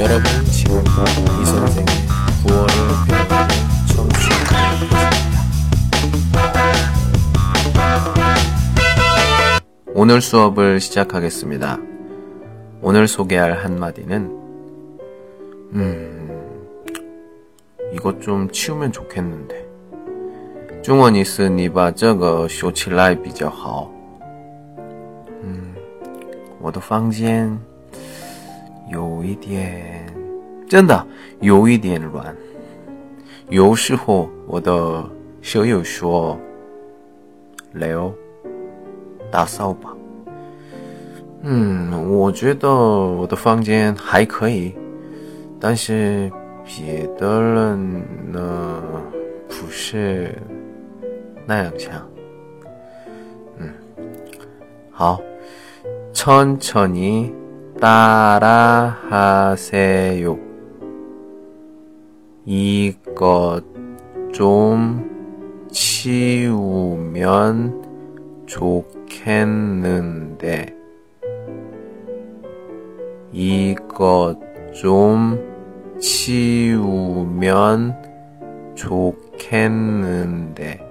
여러분 지금 이 선생의 구월을 배우는 청취하고 계십니다. 오늘 수업을 시작하겠습니다. 오늘 소개할 한마디는 음 이것 좀 치우면 좋겠는데 中文意思你把这个修起来比较好。嗯，我的房间 有一点，真的有一点乱。有时候我的舍友说：“刘，打扫吧。”嗯，我觉得我的房间还可以，但是别的人呢，不是那样想。嗯，好，천천히 따라하세요. 이것 좀 치우면 좋겠는데. 이것 좀 치우면 좋겠는데.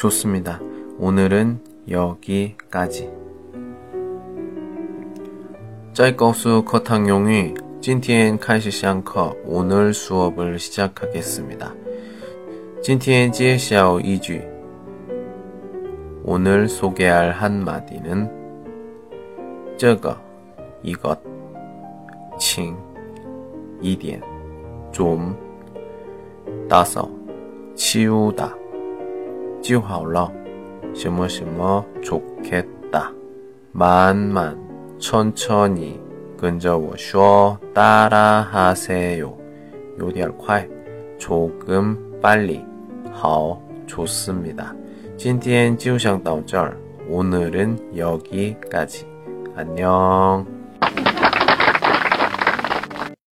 좋습니다. 오늘은 여기까지. 在告诉 课堂用语 今天开始上课 오늘 수업을 시작하겠습니다. 今天介绍一句 오늘 소개할 한마디는 这个 이것 请一点좀 따서 치우다 就好了，什么什么좋겠 다， 慢慢，천천 히， 跟着我说，따라하세 요， 有点快，조금빨 리， 好，좋습니 다。 今天就想到这儿，오늘은여기까 지， 안녕。